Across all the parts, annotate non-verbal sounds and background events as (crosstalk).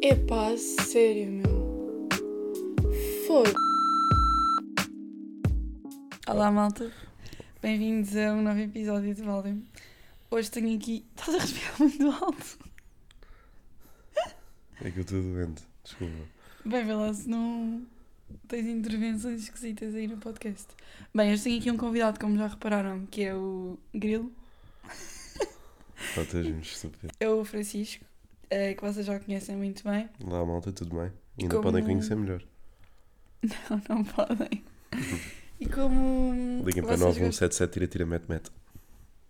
Epá, sério, meu. Foda. Olá, malta. Bem-vindos a um novo episódio de Valdem. Hoje tenho aqui. Estás a respirar muito alto. É que eu estou doente, desculpa. Bem, vê lá se não tens intervenções esquisitas aí no podcast. Bem, hoje tenho aqui um convidado, como já repararam, que é o Grilo. És muito estúpido. É o Francisco, eh, que vocês já conhecem muito bem. Lá, malta, tudo bem? E ainda Como- podem conhecer melhor. (laughs) Não, não podem. (laughs) E como. Liguem para vocês 9177 tira tira mete mete.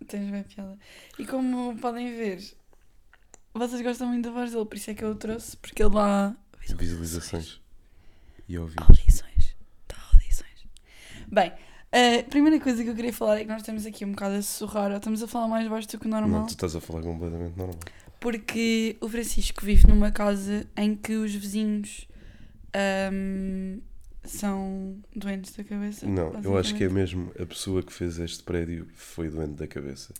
Tens bem piada. E como podem ver, vocês gostam muito da voz dele, por isso é que eu o trouxe, porque ele dá Visualizações. E ouvidos. audições. Dá audições. Bem, a primeira coisa que eu queria falar é que nós estamos aqui um bocado a sussurrar, ou estamos a falar mais baixo do que o normal, Não, tu estás a falar completamente normal. Porque o Francisco vive numa casa em que os vizinhos ahm, são doentes da cabeça. Não, eu acho que é mesmo a pessoa que fez este prédio foi doente da cabeça.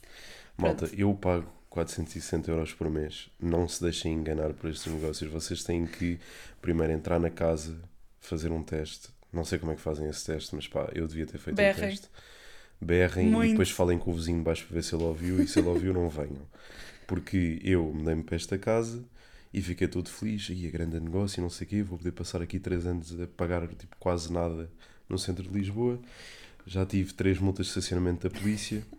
Malta, Pronto. eu pago 460 euros por mês. Não se deixem enganar por estes negócios. Vocês têm que primeiro entrar na casa, fazer um teste. Não sei como é que fazem esse teste, mas pá, eu devia ter feito Berrem. um teste. Berrem e Muito. depois falem com o vizinho de baixo para ver se ele ouviu e se ele ouviu, não venham. Porque eu mudei-me para esta casa e fiquei todo feliz. E a grande negócio, e não sei o quê, vou poder passar aqui 3 anos a pagar tipo, quase nada no centro de Lisboa. Já tive três multas de estacionamento da polícia. (laughs)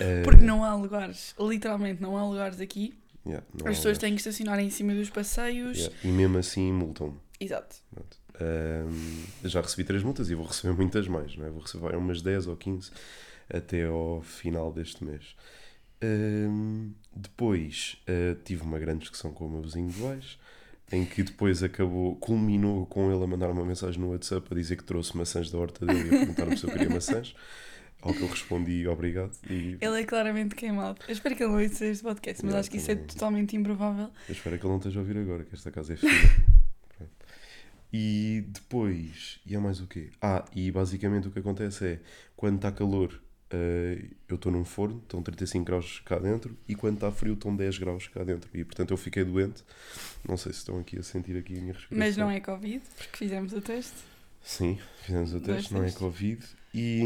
Eh, Porque não há lugares, literalmente não há lugares aqui. yeah, As pessoas lugar. têm que estacionar em cima dos passeios. Yeah, E mesmo assim multam-me. Exato. Pronto. Ahm, já recebi três multas e vou receber (laughs) muitas mais, não é? Vou receber umas 10 ou 15 até ao final deste mês. Depois ah, tive uma grande discussão com o meu vizinho de baixo, em que depois acabou, culminou com ele a mandar uma mensagem no WhatsApp a dizer que trouxe maçãs da horta dele e a perguntar-me se eu queria maçãs. Ao que eu respondi obrigado. E Ele é claramente queimado. Eu espero que ele não ouça este podcast, mas acho que isso é totalmente improvável. Eu espero que ele não esteja a ouvir agora, que esta casa é fria. (laughs) E depois, e há mais o quê? Ah, e basicamente o que acontece é, quando está calor, eh, eu estou num forno, estão 35 graus cá dentro, e quando está frio estão 10 graus cá dentro. E portanto eu fiquei doente. Não sei se estão aqui a sentir aqui a minha respiração. Mas não é Covid, porque fizemos o teste. Sim, fizemos o Dois teste, não é. Covid. E,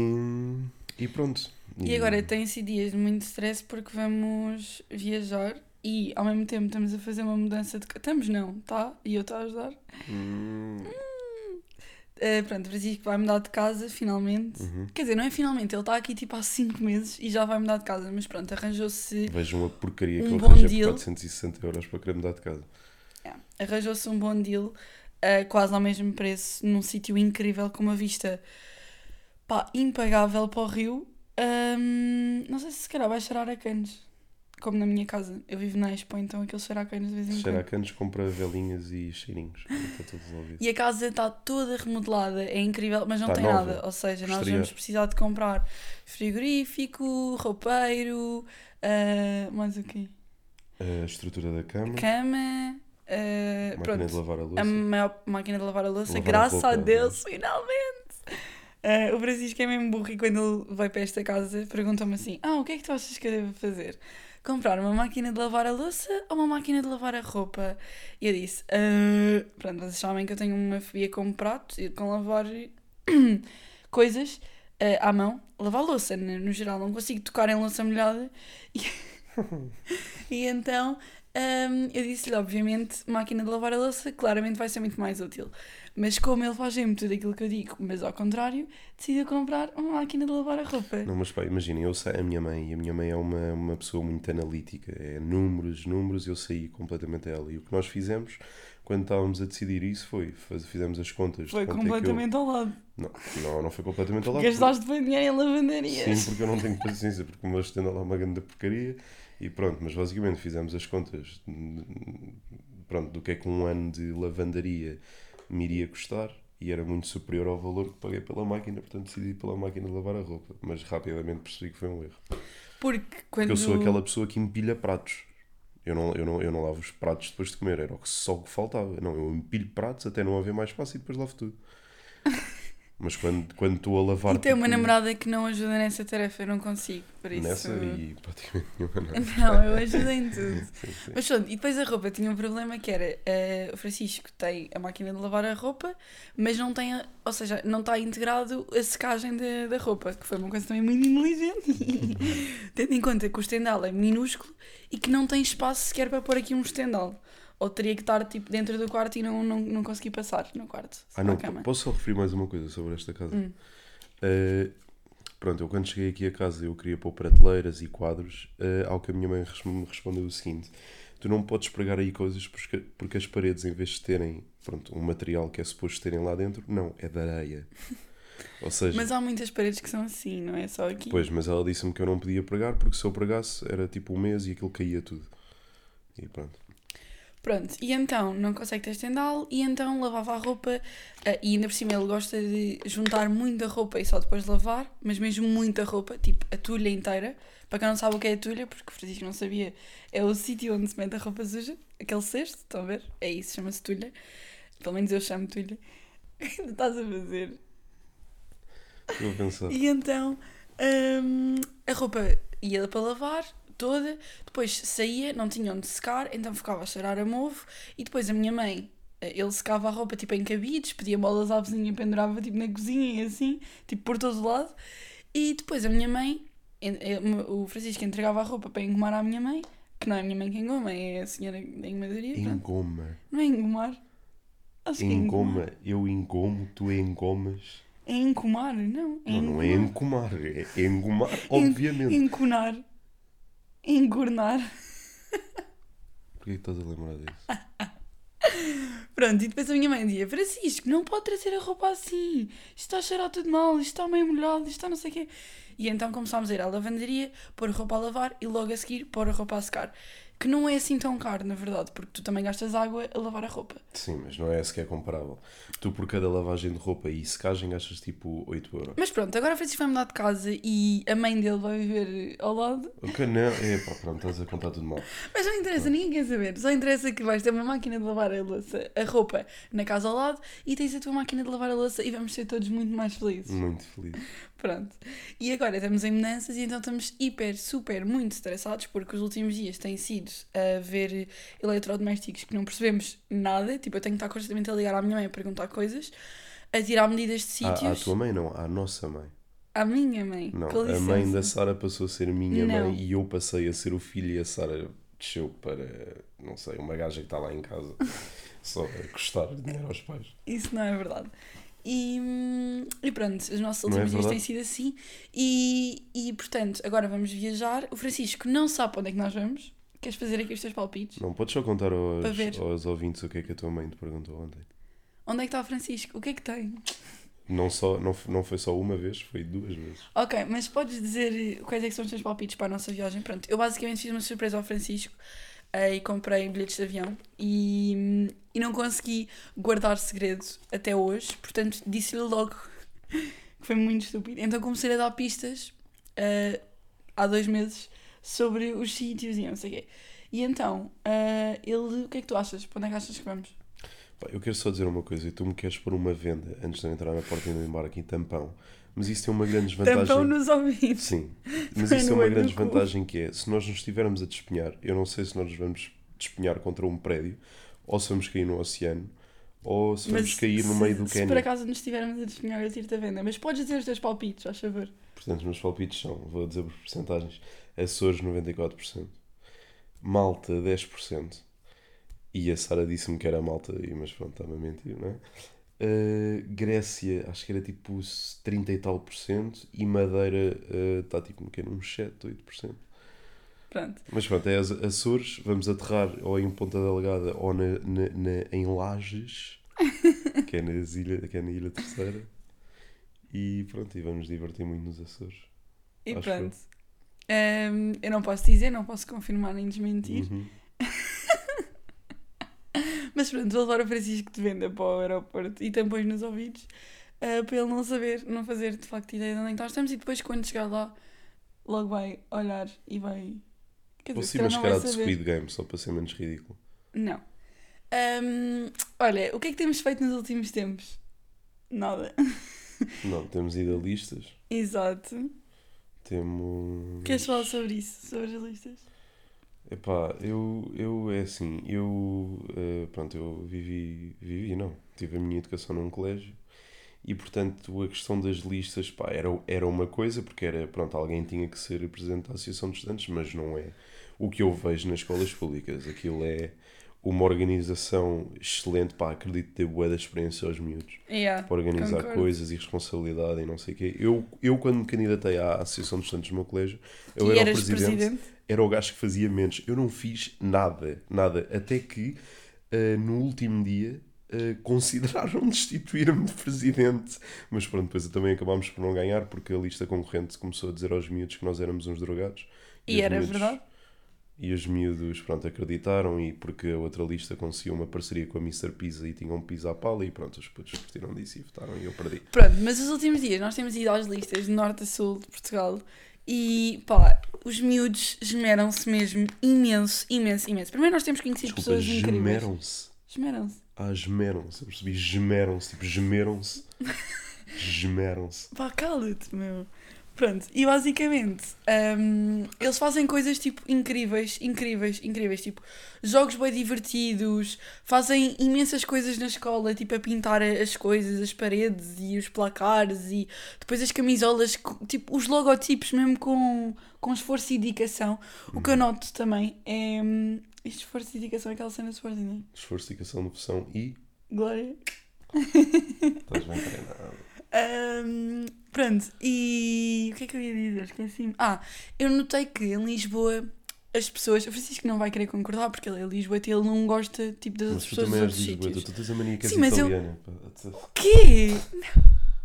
e pronto. E agora tem-se dias de muito stress porque vamos viajar e ao mesmo tempo estamos a fazer uma mudança de. Estamos não, tá? E eu estou a ajudar. Hum, Uh, pronto, o Francisco vai mudar de casa finalmente. uhum. Quer dizer, não é finalmente, ele está aqui tipo há 5 meses e já vai mudar de casa, mas pronto, arranjou-se Vejam a porcaria que Um ele bom arranja por deal. 460 euros para querer mudar de casa. Yeah. Arranjou-se um bom deal, uh, quase ao mesmo preço, num sítio incrível, com uma vista pá, impagável para o rio. Ahm, não sei se se calhar vai cheirar a canos, como na minha casa. Eu vivo na Expo, então aquele cheira a canos de vez em Cheira a quando. canos, compra velinhas e cheirinhos. Está tudo resolvido. E a casa está toda remodelada, é incrível, mas não tem nova. nada. Ou seja, nós Exterior. vamos precisar de comprar frigorífico, roupeiro, ah, mais o quê? A estrutura da cama, Cama. ah, máquina pronto. de lavar a louça. a maior máquina de lavar a louça, Lavar a graças a roupa, Deus, finalmente! Ah, o Francisco é mesmo burro e quando ele vai para esta casa pergunta-me assim: Ah, o que é que tu achas que eu devo fazer? Comprar uma máquina de lavar a louça ou uma máquina de lavar a roupa? E eu disse: "Ah", Pronto, vocês sabem que eu tenho uma fobia com pratos e com lavar (coughs) coisas ah, à mão. Lavar louça, no, no geral, não consigo tocar em louça molhada. E, (laughs) e então hum, eu disse-lhe, obviamente, máquina de lavar a louça claramente vai ser muito mais útil. Mas como ele faz sempre tudo aquilo que eu digo, mas ao contrário, decidiu comprar uma máquina de lavar a roupa. Não, mas pá, imaginem, eu sei a minha mãe, e a minha mãe é uma, uma pessoa muito analítica, é números, números, eu saí completamente dela. E o que nós fizemos, quando estávamos a decidir isso, foi, faz- fizemos as contas. Foi é que eu- completamente ao lado. Não, não, não foi completamente ao lado. Gastaste bem dinheiro em lavanderias. Sim, porque eu não tenho paciência, porque o meu assistente anda lá uma grande porcaria e pronto, mas basicamente fizemos as contas hum, pronto, do que é que um ano de lavandaria me iria custar e era muito superior ao valor que paguei pela máquina, portanto decidi pela máquina de lavar a roupa, mas rapidamente percebi que foi um erro. Porque quando. Porque eu sou aquela pessoa que empilha pratos. Eu não, eu, não, eu não lavo os pratos depois de comer, era o que só o que faltava. Não, eu empilho pratos até não haver mais espaço e depois lavo tudo. Mas quando, quando estou a lavar. E tem uma tipo, namorada que não ajuda nessa tarefa, eu não consigo, por isso... Nessa e (laughs) praticamente nenhuma. Não. Não, eu ajudo em tudo. Sim, sim. Mas pronto, e depois a roupa tinha um problema que era eh, o Francisco tem a máquina de lavar a roupa, mas não tem, a- ou seja, não está integrado a secagem da, da roupa, que foi uma coisa também muito inteligente. (laughs) Tendo em conta que o estendal é minúsculo e que não tem espaço sequer para pôr aqui um estendal. Ou teria que estar tipo dentro do quarto e não, não, não conseguir passar no quarto. Ah, não, posso só referir mais uma coisa sobre esta casa? Hum. Uh, pronto, eu quando cheguei aqui a casa eu queria pôr prateleiras e quadros, uh, ao que a minha mãe me respondeu o seguinte: tu não podes pregar aí coisas porque, porque as paredes, em vez de terem pronto, um material que é suposto terem lá dentro, não, é de areia. (laughs) Ou seja, Mas há muitas paredes que são assim, não é só aqui. pois, mas ela disse-me que eu não podia pregar porque se eu pregasse era tipo um mês e aquilo caía tudo. E pronto. Pronto, e então não consegue ter estendal e então lavava a roupa eh, e ainda por cima ele gosta de juntar muita roupa e só depois lavar, mas mesmo muita roupa, tipo a tulha inteira. Para quem não sabe o que é a tulha, porque o Francisco não sabia, é o sítio onde se mete a roupa suja, aquele cesto, estão a ver? É isso, chama-se tulha. Pelo menos eu chamo tulha. (laughs) Ainda estás a fazer. A pensar. E então hum, a roupa ia para lavar toda, depois saía, não tinha onde secar, então ficava a cheirar a mofo e depois a minha mãe, eh, ele secava a roupa tipo em cabides, pedia bolas à vizinha, pendurava tipo na cozinha e assim, tipo por todo lado. E depois a minha mãe, eh, o Francisco entregava a roupa para engomar à minha mãe, que não é a minha mãe que engoma, é a senhora da engomadoria. pronto. Engoma. Não é engomar? Acho é engomar. Engoma. Eu engomo, tu engomas. É encomar, não. É Não, não é engomar. encomar, é engomar, obviamente. Enconar. Engornar. Porquê que estás a lembrar disso? (laughs) Pronto, e depois a minha mãe dizia: Francisco, não pode trazer a roupa assim. Isto está a cheirar tudo mal, isto está meio molhado, isto está não sei o quê. E então começámos a ir à lavanderia, pôr a roupa a lavar e logo a seguir pôr a roupa a secar. Que não é assim tão caro, na verdade, porque tu também gastas água a lavar a roupa. Sim, mas não é sequer comparável. Tu, por cada lavagem de roupa e secagem, gastas tipo 8 euros. Mas pronto, agora o Francisco vai mudar de casa e a mãe dele vai viver ao lado. O que não é, pá, pronto, estás a contar tudo mal. Mas não interessa, ninguém quer saber. Só interessa que vais ter uma máquina de lavar a louça, a roupa na casa ao lado e tens a tua máquina de lavar a louça e vamos ser todos muito mais felizes. Muito feliz. (laughs) Pronto. E agora estamos em mudanças e então estamos hiper, super, muito estressados porque os últimos dias têm sido a ver eletrodomésticos que não percebemos nada. Tipo, eu tenho que estar constantemente a ligar à minha mãe a perguntar coisas, a tirar medidas de À, à sítios. tua mãe, não, à nossa mãe. À minha mãe. Não, a mãe da. Sara passou a ser minha Não. mãe e eu passei a ser o filho e a Sara desceu para, não sei, uma gaja que está lá em casa (laughs) só a custar dinheiro aos pais. Isso não é verdade. E, e pronto, os nossos Não é últimos dias têm sido assim. E, e portanto, agora vamos viajar. O Francisco não sabe para onde é que nós vamos. Queres fazer aqui os teus palpites? Não, podes só contar Para aos, ver. aos ouvintes o que é que a tua mãe te perguntou ontem. Onde é que está o Francisco? O que é que tem? Não, só, não, f- não foi só uma vez, foi duas vezes. Ok, mas podes dizer eh, quais é que são os teus palpites para a nossa viagem? Pronto, eu basicamente fiz uma surpresa ao Francisco eh, e comprei bilhetes de avião e, e não consegui guardar segredo até hoje, portanto disse-lhe logo (laughs) que foi muito estúpido. Então comecei a dar pistas eh, há dois meses sobre os sítios e não sei o quê. E então, eh, ele, o que é que tu achas? Para onde é que achas que vamos? Pá, eu quero só dizer uma coisa, e tu me queres pôr uma venda antes de eu entrar na porta e do embarque em tampão, mas isso tem uma grande desvantagem. Tampão nos ouvidos. Sim, (laughs) mas isso tem no uma grande do cu. vantagem que é, se nós nos estivermos a despenhar, eu não sei se nós nos vamos despenhar contra um prédio, ou se vamos cair no oceano, ou se vamos cair no se- meio do Se por cânion. acaso nos estivermos a despenhar, eu tiro-te a venda. Mas podes dizer os teus palpites, faz favor. Portanto, os meus palpites são, vou dizer por porcentagens, Açores 94%, Malta 10%, e a Sara disse-me que era Malta, mas pronto, estava a mentir, não é? Uh, Grécia, acho que era tipo 30 e tal por cento, e Madeira está tipo que uns 7, 8%. Pronto. Mas pronto, é Açores, vamos aterrar ou em Ponta Delgada ou na, na, na- em Lages, (laughs) que é, nas ilha, que é na Ilha Terceira. E pronto, e vamos divertir muito nos Açores. E Acho pronto. Ahm, eu não posso dizer, não posso confirmar nem desmentir. Uhum. (laughs) Mas pronto, vou levar o Francisco de venda para o aeroporto e tampões nos ouvidos ah, para ele não saber, não fazer de facto ideia de onde é que nós estamos. E depois, quando chegar lá, logo vai olhar e vai. Quer dizer, sim, se calhar mas não cara vai de. Squid Game, só para ser menos ridículo. Não. Ahm, olha, o que é que temos feito nos últimos tempos? Nada. (laughs) Não, temos idealistas. Exato. Temos. Queres falar sobre isso? Sobre as listas? Epá, eu, eu é assim, eu, eh, pronto, eu vivi, vivi, não, tive a minha educação num colégio e, portanto, a questão das listas, pá, era, era uma coisa, porque era, pronto, alguém tinha que ser presidente da Associação de Estudantes, mas não é o que eu vejo nas escolas públicas. Aquilo é uma organização excelente, pá, acredito ter boa da experiência aos miúdos Yeah, para organizar concordo. coisas e responsabilidade e não sei o quê. Eu, eu, quando me candidatei à Associação de Estudantes do meu colégio, eu e era o presidente presidente? era o gajo que fazia menos. Eu não fiz nada, nada. Até que ah, no último dia ah, consideraram (laughs) destituir-me de presidente. Mas pronto, depois também acabámos por não ganhar porque a lista concorrente começou a dizer aos miúdos que nós éramos uns drogados. E os era miúdos- verdade? E os miúdos, pronto, acreditaram e porque a outra lista conseguiu uma parceria com a Mr. Pizza e tinham um pizza à pala e pronto, os putos partiram disso e votaram e eu perdi. Pronto, mas os últimos dias nós temos ido às listas de norte a sul de Portugal e pá, os miúdos esmeram-se mesmo imenso, imenso, imenso. Primeiro nós temos conhecido Desculpa, pessoas incríveis. gemeram-se. Esmeram-se. Ah, gemeram-se. Eu percebi, gemeram-se. Tipo, gemeram-se. (laughs) gemeram-se. Pá, cala-te, meu. Pronto, e basicamente hum, eles fazem coisas tipo incríveis, incríveis, incríveis, tipo jogos bem divertidos, fazem imensas coisas na escola, tipo a pintar as coisas, as paredes e os placares e depois as camisolas, tipo os logotipos mesmo com, com esforço e dedicação. O que eu noto também é hum, este esforço e dedicação, aquela cena de Sporting, não é? Esforço, dedicação, noção e Glória. estás bem treinado. Ahm, pronto, e o que é que eu ia dizer? Esqueci-me. Ah, eu notei que em Lisboa as pessoas. O Francisco não vai querer concordar porque ele é Lisboeta e ele não gosta tipo, das Mas pessoas dos outros sítios. tu tens a mania que és Sim, mas eu- italiana. pá. O quê?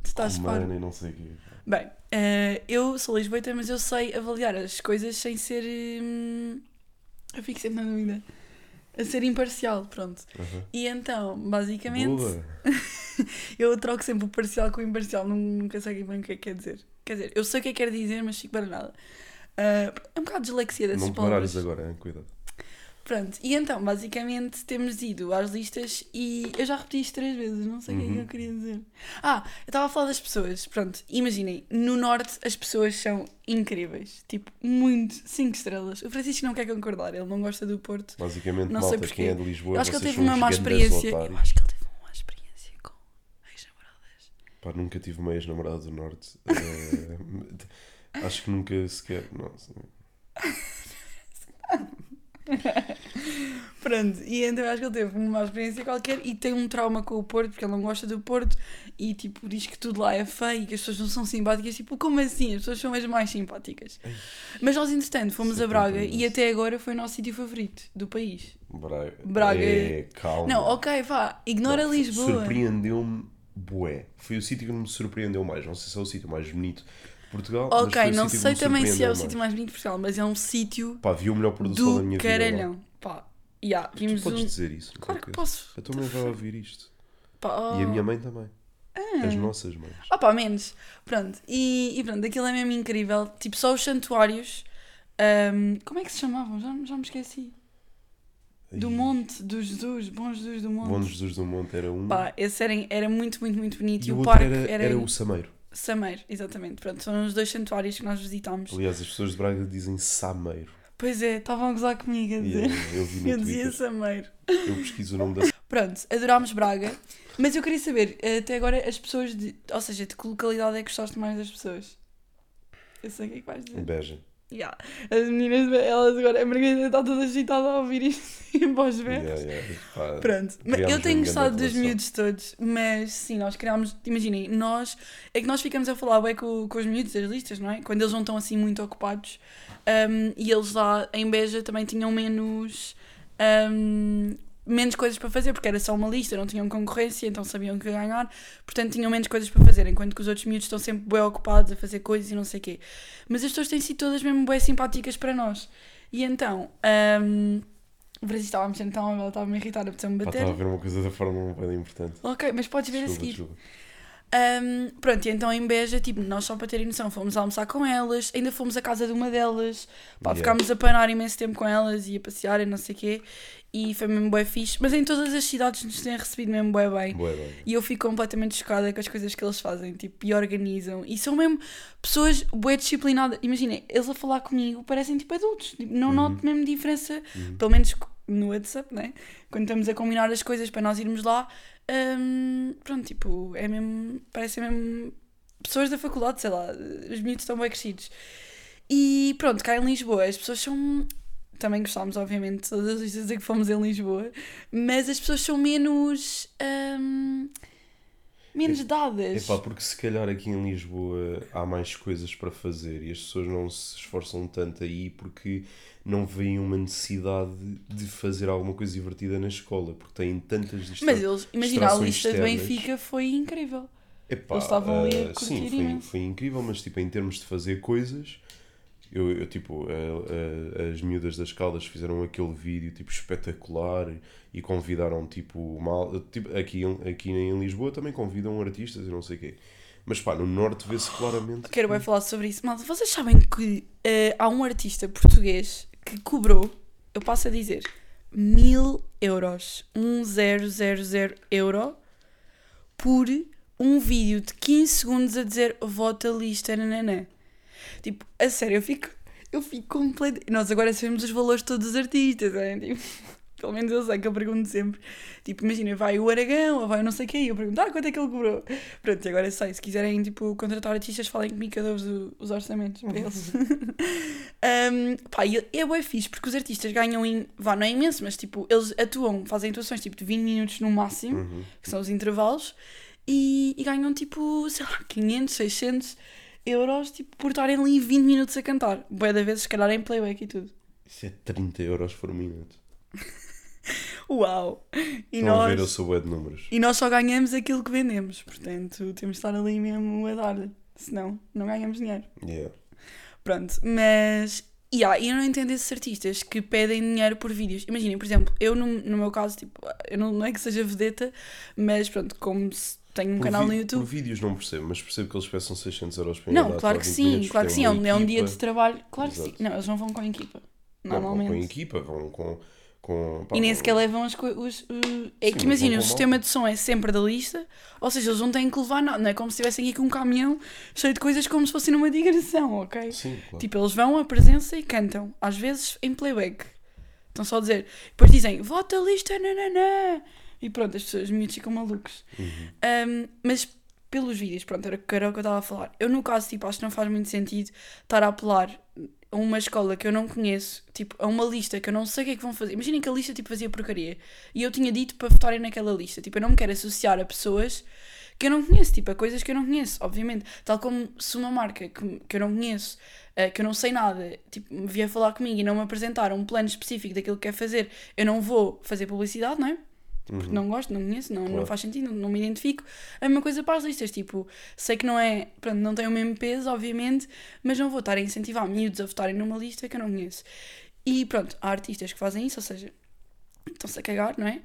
Tu estás fora. e não sei o quê. Bem, eh, eu sou Lisboeta, mas eu sei avaliar as coisas sem ser. hum, eu fico sempre na dúvida. A ser imparcial, pronto. Aham. E então, basicamente. (laughs) Eu troco sempre o parcial com o imparcial, nun- nunca sei bem o que é que quer dizer. Quer dizer, eu sei o que é que quer dizer, mas fico baralhada. Ah, é um bocado de dislexia dessas Não palavras. baralhes agora, hein? cuidado. Pronto, e então, basicamente, temos ido às listas e eu já repeti isto três vezes, não sei o que é que Uhum. eu queria dizer. Ah, eu estava a falar das pessoas. Pronto, imaginem, no Norte as pessoas são incríveis. Tipo, muito, cinco estrelas. O Francisco não quer concordar, ele não gosta do Porto. Basicamente, Não sei malta, porquê. quem é de Lisboa, Eu acho que ele teve uma má experiência. Eu acho que ele teve uma má experiência com ex-namoradas. Pá, nunca tive uma ex-namorada do Norte. (laughs) Eh, acho que nunca sequer. Nossa. (laughs) (laughs) Pronto, e então eu acho que ele teve uma experiência qualquer e tem um trauma com o Porto porque ele não gosta do Porto e tipo diz que tudo lá é feio e que as pessoas não são simpáticas. Tipo, como assim? As pessoas são as mais simpáticas. Mas nós, entretanto, fomos é a Braga e até agora foi o nosso sítio favorito do país. Braga. Braga É, calma. Não, ok, vá, ignora Não, Lisboa. Surpreendeu-me, bué. Foi o sítio que me surpreendeu mais. Não sei se é o sítio mais bonito de Portugal. Ok, não sei também se é o sítio mais. bonito de Portugal, mas é um sítio Pá, vi o melhor pôr do sol da minha vida. caralhão. Pá, yeah, Tu vimos podes um. dizer isso. Claro que posso. A tua mãe vai ouvir isto. Pá, E a oh. minha mãe também. As nossas mães. Ah pá, menos. Pronto, e, e pronto, aquilo é mesmo incrível. Tipo, só os santuários. ahm, como é que se chamavam? Já, já me esqueci. Do Monte, do Jesus, Bom Jesus do Monte. Bom Jesus do Monte era um. Pá, esse era, era muito, muito, muito bonito. e E, o o parque era, era, era o Sameiro. Sameiro, exatamente. Pronto, são os dois santuários que nós visitámos. Aliás, as pessoas de Braga dizem Sameiro. Pois é, estavam a gozar comigo a dizer. eu, eu vi no (laughs) Eu dizia. Sameiro. Eu pesquiso o nome da (laughs) Pronto, adorámos Braga. Mas eu queria saber, até agora, as pessoas de. Ou seja, de que localidade é que gostaste mais das pessoas? Eu sei o que é que vais dizer. Beja. Yeah. As meninas, elas agora, a Margarida está toda agitada a ouvir isto (laughs) em voz Yeah, verdes. yeah. Pá, Pronto, mas eu tenho gostado dos miúdos todos, mas sim, nós criámos, imaginem, nós, é que nós ficamos a falar bem com, com os miúdos das listas, não é? Quando eles não estão assim muito ocupados, um, e eles lá em Beja também tinham menos, um, menos coisas para fazer, porque era só uma lista, não tinham concorrência, então sabiam que ganhar, portanto tinham menos coisas para fazer, enquanto que os outros miúdos estão sempre bem ocupados a fazer coisas e não sei o quê. Mas as pessoas têm sido todas mesmo bem simpáticas para nós. E então, um, o Brasil estava a mexer no telemóvel, estava-me a irritar, apeteceu-me Pá, bater. estava a ver uma coisa da Fórmula 1 bem importante. Ok, mas podes ver a Desculpa, seguir. desculpa. Um, pronto, e então em Beja, tipo, nós só para terem noção, fomos almoçar com elas, ainda fomos à casa de uma delas, pá, Yeah. ficámos a panar imenso tempo com elas e a passear e não sei o quê, e foi mesmo bué fixe, mas em todas as cidades nos têm recebido mesmo bem. Bué bem. E eu fico completamente chocada com as coisas que eles fazem, tipo, e organizam. E são mesmo pessoas bué disciplinadas. Imaginem, eles a falar comigo parecem tipo adultos. Tipo, não noto mesmo diferença, pelo menos no WhatsApp, né? Quando estamos a combinar as coisas para nós irmos lá. hum, pronto, tipo, é mesmo. Parecem mesmo pessoas da faculdade, sei lá. Os miúdos estão bem crescidos. E pronto, cá em Lisboa as pessoas são. Também gostámos, obviamente, de todas as listas a que fomos em Lisboa, mas as pessoas são menos. hum, menos dadas. Epá, porque se calhar aqui em Lisboa há mais coisas para fazer e as pessoas não se esforçam tanto aí porque não veem uma necessidade de fazer alguma coisa divertida na escola, porque têm tantas distra- Mas eles, imagina, a lista de externas. Benfica foi incrível. Epá, Eles estavam ali a ah, Sim, foi, foi incrível, mas tipo, em termos de fazer coisas, eu, eu, tipo, a- a- as miúdas das Caldas fizeram aquele vídeo tipo espetacular e convidaram tipo mal. Tipo, aqui, em- aqui em Lisboa também convidam artistas e não sei o quê. Mas pá, no norte vê-se claramente. Quero bem falar sobre isso. Malta, vocês sabem que eh, há um artista português que cobrou, eu passo a dizer, mil euros, um zero zero zero euro, por um vídeo de 15 segundos a dizer vota lista, nananã. Tipo, a sério, eu fico, eu fico completo. Nós agora sabemos os valores de todos os artistas, é? Tipo, (laughs) pelo menos eu sei que eu pergunto sempre. Tipo, imagina, vai o Aragão ou vai não sei quem, eu pergunto, ah, quanto é que ele cobrou? Pronto, e agora sei, se quiserem, tipo, contratar artistas, falem comigo que eu o- os orçamentos para eles. (laughs) um, pá, é bué fixe, porque os artistas ganham, em, vá, não é imenso, mas tipo, eles atuam, fazem atuações tipo de 20 minutos no máximo, Uhum. que são os intervalos, e, e ganham tipo, sei lá, 500, 600 euros, tipo, por estarem ali 20 minutos a cantar. Bué da vezes, se calhar em playback e tudo. Isso é 30 euros por minuto. (laughs) Uau! E Estão a ver, eu nós, sou bué de números. e nós só ganhamos aquilo que vendemos, portanto, temos de estar ali mesmo a dar, senão não ganhamos dinheiro. Yeah. Pronto, mas. Yeah, eu não entendo esses artistas que pedem dinheiro por vídeos. Imaginem, por exemplo, eu no, no meu caso, tipo, eu não, não é que seja vedeta, mas pronto, como se tenho um Por canal no YouTube. Por vídeos não percebo, mas percebo que eles peçam 600 euros para Não, enganar claro que 20 sim, minutos, claro que sim, é um, é um dia de trabalho. Claro que sim. Exato. Não, eles não vão com a equipa. Não, vão Normalmente. com a equipa, vão com. com pá, E nem sequer levam as coisas. É Sim, que imagina, o sistema de som é sempre da lista, ou seja, eles não têm que levar nada, não é como se estivessem aqui com um caminhão cheio de coisas como se fosse numa digressão, ok? Sim, claro. Tipo, eles vão à presença e cantam, às vezes em playback. Estão só a dizer. Depois dizem, vota a lista, nananã. E pronto, as pessoas, os miúdos ficam malucos. Uhum. Um, mas pelos vídeos, pronto, era, era o que eu estava a falar. Eu, no caso, tipo, acho que não faz muito sentido estar a apelar a uma escola que eu não conheço, tipo, a uma lista que eu não sei o que é que vão fazer. Imaginem que a lista, tipo, fazia porcaria. E eu tinha dito para votarem naquela lista. Tipo, eu não me quero associar a pessoas que eu não conheço, tipo, a coisas que eu não conheço, obviamente. Tal como se uma marca que, que eu não conheço, eh, que eu não sei nada, tipo, me vier falar comigo e não me apresentar um plano específico daquilo que quer fazer, eu não vou fazer publicidade, não é? Porque não gosto, não conheço, não, não Claro. faz sentido, não, não me identifico. A mesma coisa para as listas, tipo, sei que não é, pronto, não tem o mesmo peso, obviamente, mas não vou estar a incentivar miúdos a votarem numa lista que eu não conheço. E pronto, há artistas que fazem isso, ou seja, estão-se a cagar, não é?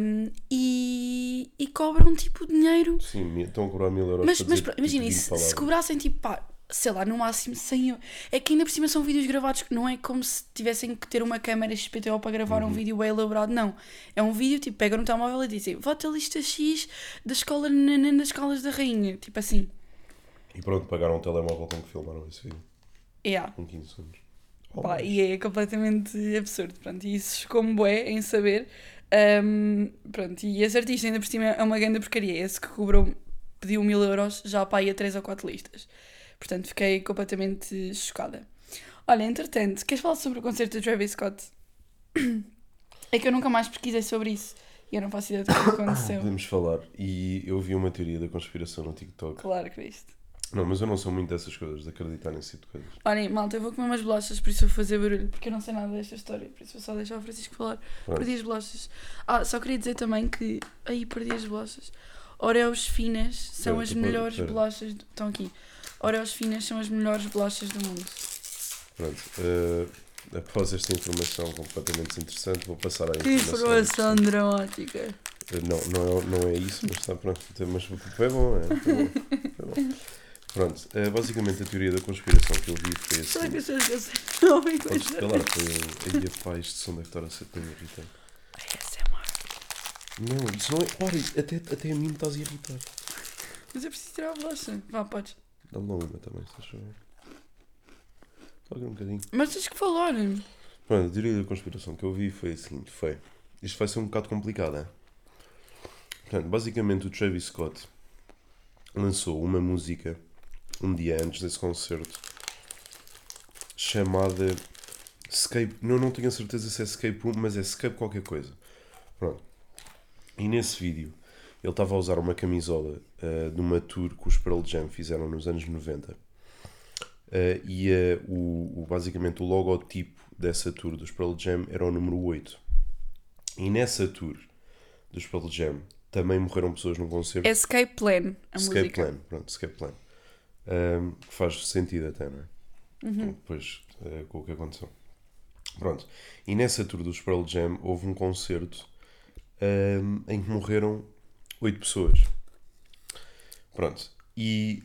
Um, e, e cobram tipo dinheiro. Sim, estão a cobrar mil euros Mas, mas imaginem, tipo, 20 se, se cobrassem tipo, pá, sei lá, no máximo 100 euros. É que ainda por cima são vídeos gravados, não é como se tivessem que ter uma câmera XPTO para gravar Uhum. um vídeo bem elaborado, não. É um vídeo, tipo, pegam no telemóvel e dizem, vota a lista X da escola das escolas da rainha. Tipo assim. E pronto, pagaram o telemóvel com que filmaram esse vídeo, Yeah. com 15 segundos. Oh, Pá, e é completamente absurdo. Pronto, e isso como bué em saber. Um, pronto, e esse artista ainda por cima é uma grande porcaria. Esse que cobrou, pediu mil euros já para ir a 3 ou 4 listas. Portanto, fiquei completamente chocada. Olha, entretanto, queres falar sobre o concerto de Travis Scott? É que eu nunca mais pesquisei sobre isso e eu não faço ideia do que (coughs) aconteceu. Podemos falar. E eu vi uma teoria da conspiração no TikTok. Claro que viste. Não, mas eu não sou muito dessas coisas, de acreditar nesse tipo de coisas. Olhem, malta, eu vou comer umas bolachas, por isso vou fazer barulho, porque eu não sei nada desta história, por isso vou só deixar o Francisco falar. Pronto. Perdi as bolachas. Ah, só queria dizer também que. Aí, perdi as bolachas. Oreos finas são as melhores espera. bolachas. do- Estão aqui. Oreos finas são as melhores bolachas do mundo. Pronto. eh, após esta informação completamente desinteressante, vou passar à Que informação. informação dramática. Eh, Não, não é, não é isso, mas está pronto. Mas foi bom, é. Foi bom. Foi bom. Pronto, eh, basicamente a teoria da conspiração que eu vi foi Será que assim. as pessoas que eu sei (laughs) não ouvem Podes coisas? calar, foi. Aí a paz de som deve estar a ser tão irritante. ASMR. Não, isso não é. Para, até, até a mim me estás a irritar. Mas eu preciso tirar a bolacha. Vá, podes. Dá-me lá uma também, se achas aqui um bocadinho. Mas tens que falar. Pronto, a teoria da conspiração que eu vi foi a seguinte: foi. Isto vai ser um bocado complicado, é? Portanto, basicamente o Travis Scott lançou uma música um dia antes desse concerto chamada Escape. Não, não tenho a certeza se é Escape Room, mas é Escape qualquer coisa. Pronto. E nesse vídeo ele estava a usar uma camisola ah, de uma tour que os Pearl Jam fizeram nos anos 90. Ah, e ah, o, o- basicamente o logotipo dessa tour dos Pearl Jam era o número 8. E nessa tour dos Pearl Jam também morreram pessoas num concerto. Escape Plan, a Escape música. Plan, pronto, Escape Plan. Ahm, que faz sentido até, não é? Uhum. Depois eh, com o que aconteceu. Pronto. E nessa tour dos Pearl Jam houve um concerto ahm, em que morreram oito pessoas. Pronto. E,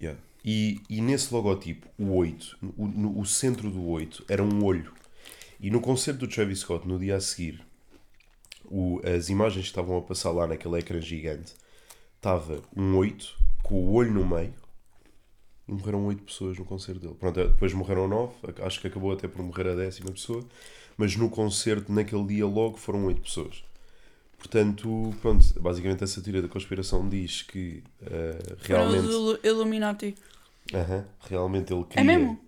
yeah. e, e nesse logotipo, o 8, o, no- o centro do 8 era um olho. E no concerto do Travis Scott, no dia a seguir, o- as imagens que estavam a passar lá naquele ecrã gigante, estava um 8 com o olho no meio e morreram 8 pessoas no concerto dele. Pronto, depois morreram 9, acho que acabou até por morrer a décima pessoa, mas no concerto, naquele dia logo, foram 8 pessoas. Portanto, pronto, basicamente essa teoria da conspiração diz que Foram realmente, os Ilu- Illuminati. Aham, realmente ele queria... É mesmo?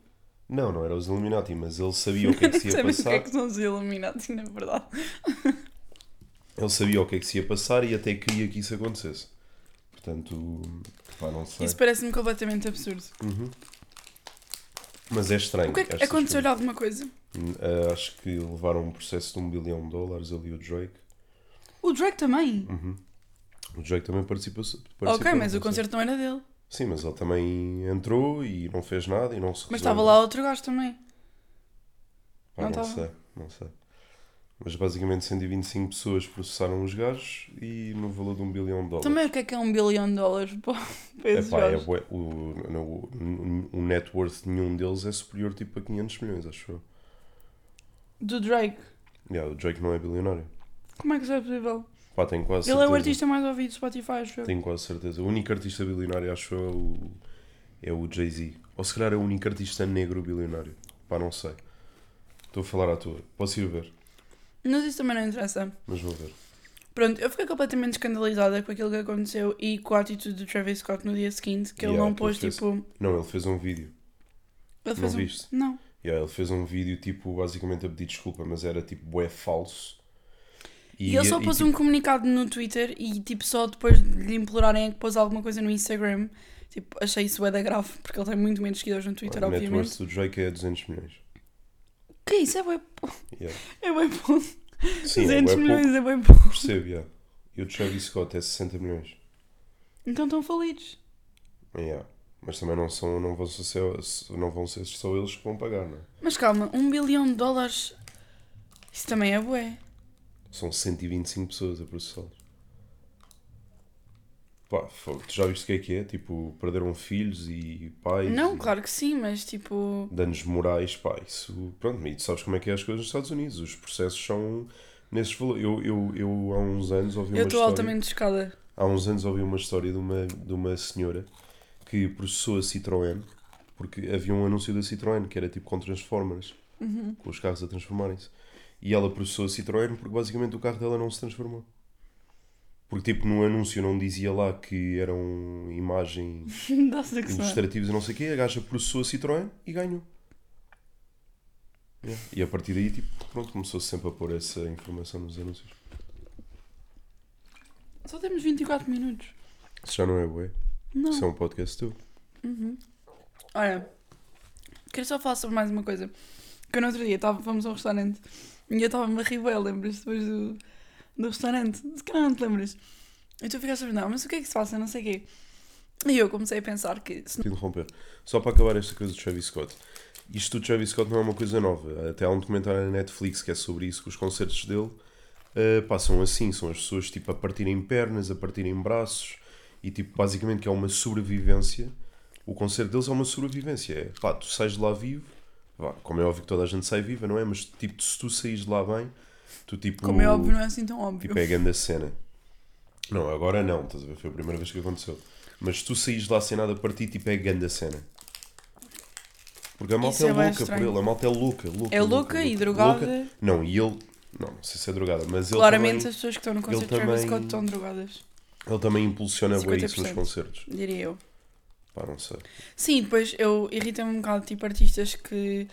Não, não era os Illuminati, mas ele sabia o que é que se ia (laughs) Sabes o que passar. é que são os Illuminati, na verdade? Ele sabia o que é que se ia passar e até queria que isso acontecesse. Portanto, pá, não sei. Isso parece-me completamente absurdo. Uhum. Mas é estranho. O que é que aconteceu-lhe alguma coisa? Ah, acho que levaram um processo de um bilhão de dólares ali o Drake. O Drake também. Uhum. O Drake também participou. participou ok, mas o concerto não era dele. Sim, mas ele também entrou e não fez nada e não se Mas estava lá outro gajo também. Pá, Não não, sei, não sei. Mas basicamente 125 pessoas processaram os gajos e no valor de um bilhão de dólares. Também o que é que é um bilhão de dólares para (laughs) para esses Epá, é bué- o, o, o net worth de nenhum deles é superior tipo a 500 milhões, acho eu. Do Drake. Yeah, o Drake não é bilionário. Como é que isso é possível? Pá, tenho quase Ele é certeza. o artista mais ouvido do Spotify, acho eu. Tenho quase certeza. O único artista bilionário, acho eu, é o, é o Jay-Z. Ou se calhar é o único artista negro bilionário. Pá, não sei. Estou a falar à toa. Posso ir ver, Mas isso também não interessa. mas vou ver. Pronto, eu fiquei completamente escandalizada com aquilo que aconteceu e com a atitude do Travis Scott no dia seguinte, que ele Yeah, não pôs fez. tipo. Não, ele fez um vídeo. Ele Não fez um... viste? Não. Yeah, ele fez um vídeo, tipo, basicamente a pedir desculpa, mas era tipo bué falso. E, ele só e, pôs tipo, um comunicado no Twitter e tipo só depois de lhe implorarem é que pôs alguma coisa no Instagram. Tipo, achei isso bué da grave, porque ele tem muito menos seguidores no Twitter, obviamente. do Drake é 200 milhões. Que isso? É bué Yeah. é bué pouco. Sim, 200 é bué milhões pouco. é bué pouco. Percebo, yeah. E o Travis Scott é 60 milhões. Então estão falidos. Yeah. Mas também não, são, não, vão ser, não vão ser só eles que vão pagar, não é? Mas calma, um bilhão de dólares. Isso também é bué. São 125 pessoas a processá-los. Pá, fogo. Tu já viste o que é que é? Tipo, perderam filhos e pais. Não, e claro que sim, mas tipo. Danos morais, pá, isso. Pronto, e tu sabes como é que é as coisas nos Estados Unidos. Os processos são nesses valores. Eu, eu, eu há uns anos ouvi Eu uma estou história. altamente chocada. Há uns anos ouvi uma história de uma, de uma senhora que processou a Citroën porque havia um anúncio da Citroën que era tipo com Transformers, Uhum. com os carros a transformarem-se. E ela processou a Citroën porque basicamente o carro dela não se transformou. Porque tipo no anúncio não dizia lá que eram imagens (laughs) só. ilustrativas e não sei o quê, a gaja processou a Citroën e ganhou. Yeah. E a partir daí, tipo, pronto, começou-se sempre a pôr essa informação nos anúncios. Só temos 24 minutos. Isso já não é bué. Não. Isso é um podcast teu. Uhum. Olha, quero só falar sobre mais uma coisa. Que eu no outro dia fomos a um restaurante e eu estava-me a rir bem, lembras-te depois do, do restaurante? Se calhar não te lembras. E tu ficaste a perguntar, mas o que é que se passa? Não sei o quê. E eu comecei a pensar que se te interromper. Só para acabar esta coisa do Travis Scott. Isto do Travis Scott não é uma coisa nova. Até há um documentário na Netflix que é sobre isso, com os concertos dele. Uh, são assim, são as pessoas tipo a partirem pernas, a partirem braços e tipo, basicamente que é uma sobrevivência. O concerto deles é uma sobrevivência. É pá, tu sais de lá vivo, vá, como é óbvio que toda a gente sai viva, não é? Mas tipo, se tu saís de lá bem, tu tipo. Como é óbvio, não é assim tão óbvio. Tipo, é a grande cena. Não, agora não, estás a ver? Foi a primeira vez que aconteceu. Mas se tu saís lá sem nada a partir, tipo, é a grande cena. Porque a malta é é louca por estranho. ele, a malta é louca, louca. É louca e drogada. louca. Não, e ele. Não, não sei se é drogada, mas ele Claramente também, as pessoas que estão no concerto de Travis Scott estão drogadas, ele também impulsiona bem isso nos 50%. concertos. diria eu. Pá, não sei. Sim, depois eu irrita-me um bocado, tipo, artistas que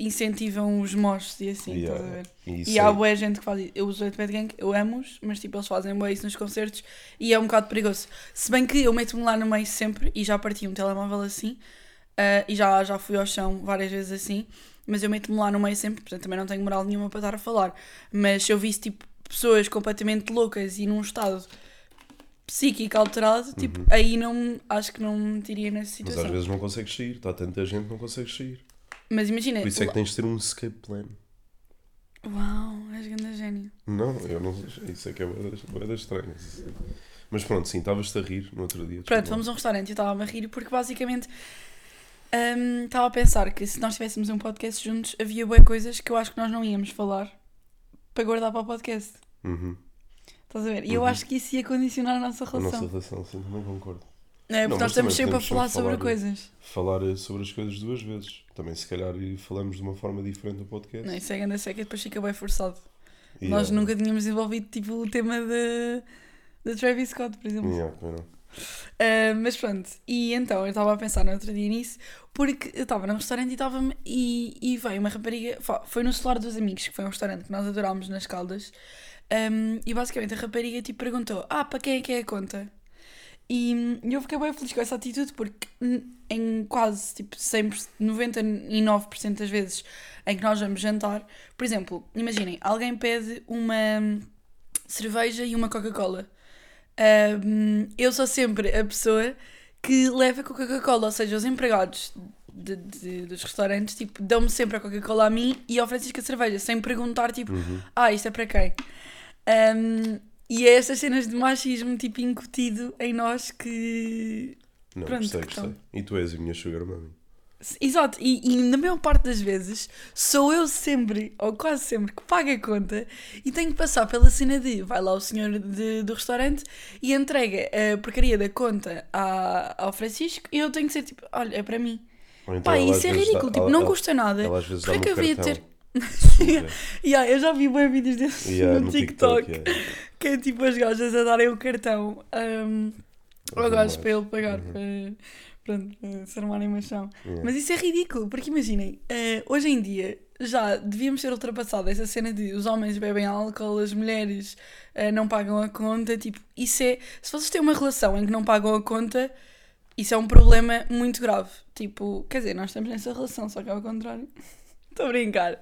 incentivam os moches e assim, Yeah, estás a ver? E, E isso há é- boa gente que faz isso. Eu uso o Bad Gang, eu amo-os, mas tipo, eles fazem boa isso nos concertos e é um bocado perigoso. Se bem que eu meto-me lá no meio sempre e já parti um telemóvel assim ah, e já, já fui ao chão várias vezes assim, mas eu meto-me lá no meio sempre, portanto também não tenho moral nenhuma para estar a falar. Mas se eu visse tipo pessoas completamente loucas e num estado psíquico alterado, tipo, aí não acho que não me metiria nessa Mas situação. às vezes não consegues sair, está tanta gente que não consegues sair. Mas imagina, Por isso é que tens de ter um escape plan. uau, és grande gênio. Não, eu não Isso é que é boeda estranha. Mas pronto, sim, estavas-te a rir no outro dia. Pronto, fomos a um restaurante e eu estava a rir porque basicamente hum, estava a pensar que se nós tivéssemos um podcast juntos havia boas coisas que eu acho que nós não íamos falar para guardar para o podcast. Uhum. Estás a ver? E eu Uhum. acho que isso ia condicionar a nossa A relação. nossa relação, sim, também concordo. É, Não, porque mas nós estamos sempre a falar sobre falar- coisas. Falar sobre as coisas duas vezes. Também, se calhar, falamos de uma forma diferente no podcast. Não, isso é grande seca e depois fica bem forçado. E, Nós eh, nunca tínhamos envolvido tipo o tema da da Travis Scott, por exemplo. yeah, não. Uh, mas pronto, e então eu estava a pensar no outro dia nisso, porque eu estava num restaurante e estava e, e veio uma rapariga, foi no celular dos amigos, que foi um restaurante que nós adorámos nas Caldas, um, e basicamente a rapariga tipo perguntou: Ah, para quem é que é a conta? E eu fiquei bem feliz com essa atitude porque em quase tipo 100%, 99% das vezes em que nós vamos jantar, por exemplo, imaginem, alguém pede uma cerveja e uma Coca-Cola. Um, eu sou sempre a pessoa que leva com a Coca-Cola, ou seja, os empregados de- de- dos restaurantes tipo, dão-me sempre a Coca-Cola a mim e ao Francisco a cerveja, sem perguntar tipo, Uhum. ah, isto é para quem? Um, e é estas cenas de machismo tipo incutido em nós que. Não, Pronto, gostei, gostei. E tu és a minha sugar mommy. Exato, e, e na maior parte das vezes sou eu sempre, ou quase sempre, que pago a conta e tenho que passar pela cena de vai lá o senhor de- do restaurante e entrega a porcaria da conta à- ao Francisco e eu tenho que ser tipo, olha, é para mim. Então Pá, ela isso é ridículo, dá- tipo, ela- não ela- custa nada. Ela vezes Porquê dá-me que eu cartão. ter- (laughs) Yeah, eu já vi bem vídeos desses Yeah, no, TikTok, yeah. que é tipo as gajas a darem o cartão um, ao gajo para ele pagar, Uhum. para, pronto, para se armarem machão. Yeah. Mas isso é ridículo, porque imaginem, eh, hoje em dia já devíamos ser ultrapassada essa cena de os homens bebem álcool, as mulheres eh, não pagam a conta, tipo, isso é, se vocês têm uma relação em que não pagam a conta, isso é um problema muito grave, tipo, quer dizer, nós estamos nessa relação, só que é ao contrário. Estou a brincar.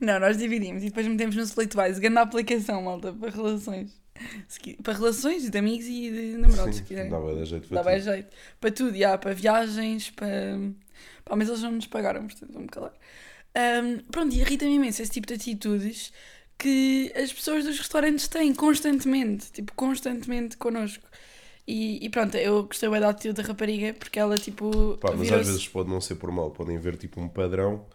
Não, nós dividimos e depois metemos no Splitwise, grande aplicação, malta, para relações. Qui- Para relações de amigos e de namorados, se Sim, quiserem. dá bem jeito para Dá bem tudo. jeito. Para tudo, já, para viagens, para. Pá, mas eles não nos pagaram, portanto vou-me calar. Ahm, pronto, e irrita-me imenso esse tipo de atitudes que as pessoas dos restaurantes têm constantemente, tipo, constantemente connosco. E, e pronto, eu gostei bem da atitude da rapariga porque ela, tipo, Pá, mas às vezes pode não ser por mal, podem ver tipo um padrão,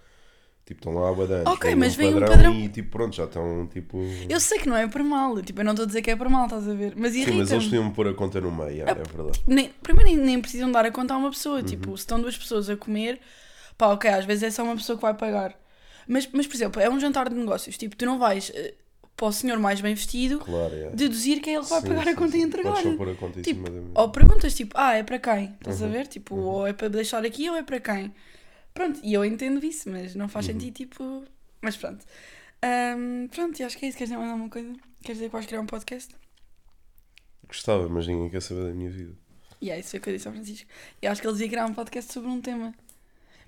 tipo estão lá de anos, Ok, mas vem um padrão- e tipo pronto, já estão tipo. Eu sei que não é por mal, tipo, eu não estou a dizer que é por mal, estás a ver? Mas Sim, mas eles podiam pôr a conta no meio, é, é verdade. nem, primeiro nem, nem precisam dar a conta a uma pessoa. Uhum. Tipo, se estão duas pessoas a comer, pá, ok, às vezes é só uma pessoa que vai pagar. Mas, mas por exemplo, é um jantar de negócios. Tipo, tu não vais eh, para o senhor mais bem vestido Claro, é. deduzir que é ele que vai Sim, pagar sim, a conta sim. e entregar. Só pôr a conta em Tipo, cima da mesa. Ou perguntas tipo, ah, é para quem? Estás a Uhum. ver? Tipo, ou é para deixar aqui ou é para quem? Pronto, e eu entendo isso, mas não faz Uhum. sentido, tipo. Mas pronto. Ahm, pronto, e acho que é isso. Queres dizer mais alguma coisa? Queres dizer que vais criar um podcast? Gostava, mas ninguém quer saber da minha vida. E é isso foi o que eu disse ao Francisco. Eu acho que ele devia criar um podcast sobre um tema.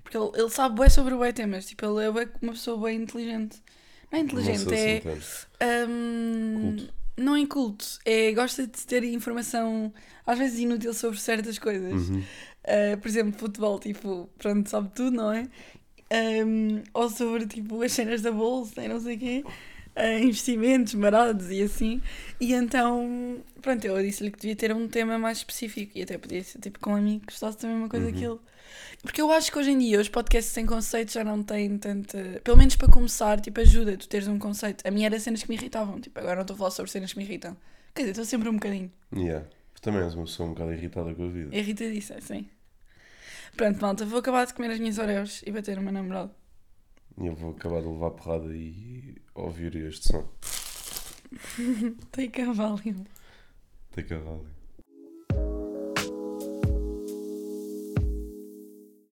Porque ele, ele sabe bem sobre bué temas. Tipo, ele é bué uma pessoa bem inteligente. Não é inteligente, não é. assim hum, Culto. não é inculto. É, gosta de ter informação, às vezes inútil, sobre certas coisas. Uhum. Uh, por exemplo, futebol, tipo, pronto, sabe tudo, não é? Um, ou sobre, tipo, as cenas da bolsa e não sei o quê. eh, investimentos, marados e assim. E então, pronto, eu disse-lhe que devia ter um tema mais específico e até podia ser tipo com um amigo que gostasse também uma coisa Uhum. que ele. Porque eu acho que hoje em dia os podcasts sem conceito já não têm tanta. Pelo menos para começar, tipo, ajuda tu teres um conceito. A minha era cenas que me irritavam, tipo, agora não estou a falar sobre cenas que me irritam. Quer dizer, estou sempre um bocadinho Yeah. Também és uma pessoa um bocado irritada com a vida. irritadiça, assim. Pronto, malta, vou acabar de comer as minhas oreos e bater o meu namorado. E eu vou acabar de levar porrada e ouvir este som. (laughs) Tem cavalo. Tem cavalo.